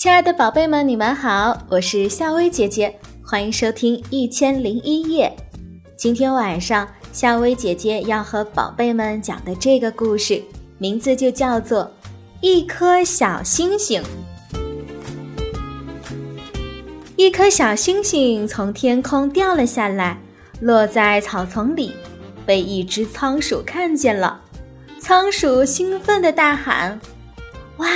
亲爱的宝贝们，你们好，我是夏薇姐姐，欢迎收听《一千零一夜》。今天晚上，夏薇姐姐要和宝贝们讲的这个故事，名字就叫做《一颗小星星》。一颗小星星从天空掉了下来，落在草丛里，被一只仓鼠看见了。仓鼠兴奋地大喊：“哇！”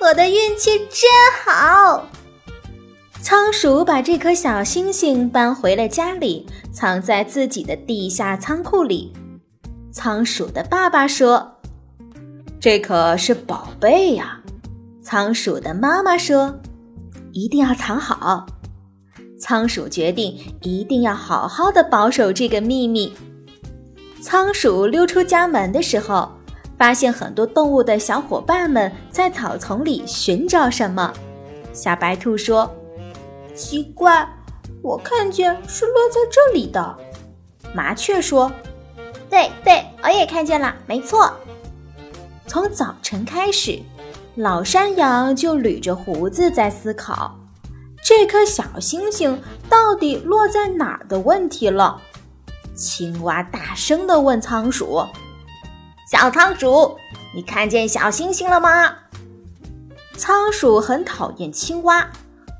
我的运气真好。仓鼠把这颗小星星搬回了家里，藏在自己的地下仓库里。仓鼠的爸爸说：“这可是宝贝呀。”仓鼠的妈妈说：“一定要藏好。”仓鼠决定一定要好好的保守这个秘密。仓鼠溜出家门的时候。发现很多动物的小伙伴们在草丛里寻找什么。小白兔说：“奇怪，我看见是落在这里的。”麻雀说：“对对，我也看见了，没错。”从早晨开始，老山羊就捋着胡子在思考这颗小星星到底落在哪儿的问题了。青蛙大声地问仓鼠。小仓鼠，你看见小星星了吗？仓鼠很讨厌青蛙，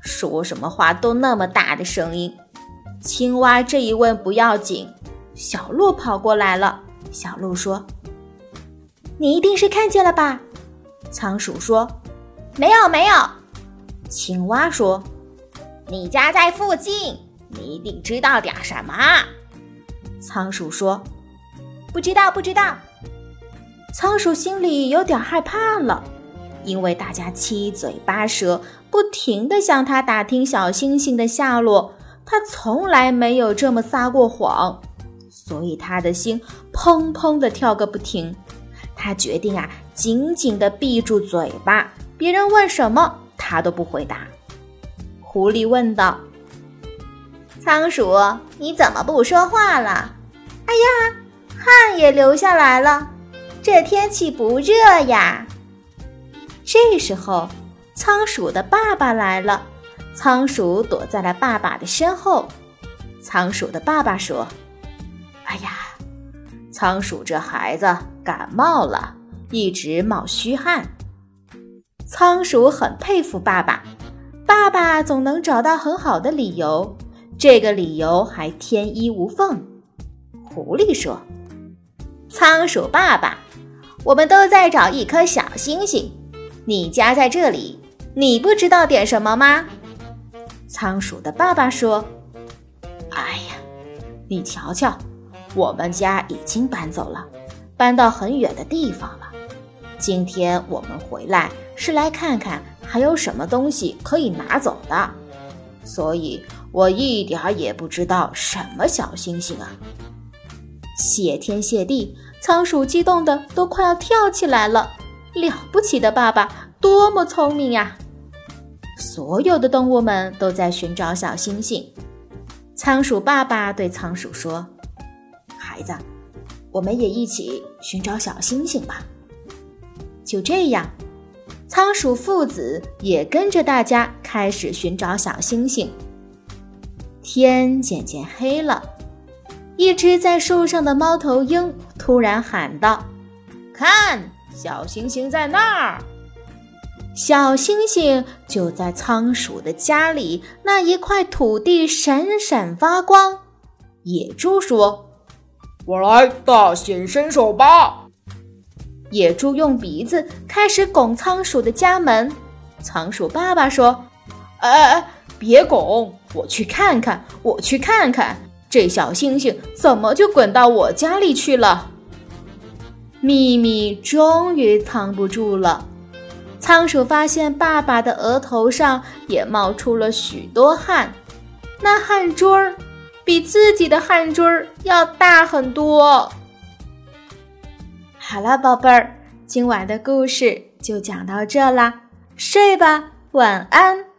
说什么话都那么大的声音。青蛙这一问不要紧，小鹿跑过来了。小鹿说：“你一定是看见了吧？”仓鼠说：“没有，没有。”青蛙说：“你家在附近，你一定知道点什么。”仓鼠说：“不知道，不知道。”仓鼠心里有点害怕了，因为大家七嘴八舌，不停地向他打听小星星的下落。他从来没有这么撒过谎，所以他的心砰砰地跳个不停。他决定啊，紧紧地闭住嘴巴，别人问什么他都不回答。狐狸问道：“仓鼠，你怎么不说话了？哎呀，汗也流下来了。”这天气不热呀。这时候，仓鼠的爸爸来了。仓鼠躲在了爸爸的身后。仓鼠的爸爸说：“哎呀，仓鼠这孩子感冒了，一直冒虚汗。”仓鼠很佩服爸爸，爸爸总能找到很好的理由，这个理由还天衣无缝。狐狸说：“仓鼠爸爸。”我们都在找一颗小星星，你家在这里，你不知道点什么吗？仓鼠的爸爸说：“哎呀，你瞧瞧，我们家已经搬走了，搬到很远的地方了。今天我们回来是来看看还有什么东西可以拿走的，所以我一点儿也不知道什么小星星啊。”谢天谢地，仓鼠激动的都快要跳起来了！了不起的爸爸，多么聪明呀！所有的动物们都在寻找小星星。仓鼠爸爸对仓鼠说：“孩子，我们也一起寻找小星星吧。”就这样，仓鼠父子也跟着大家开始寻找小星星。天渐渐黑了。一只在树上的猫头鹰突然喊道：“看，小星星在那儿！小星星就在仓鼠的家里那一块土地闪闪发光。”野猪说：“我来大显身手吧！”野猪用鼻子开始拱仓鼠的家门。仓鼠爸爸说：“哎哎哎，别拱！我去看看，我去看看。”这小星星怎么就滚到我家里去了？秘密终于藏不住了。仓鼠发现爸爸的额头上也冒出了许多汗，那汗珠儿比自己的汗珠儿要大很多。好了，宝贝儿，今晚的故事就讲到这啦，睡吧，晚安。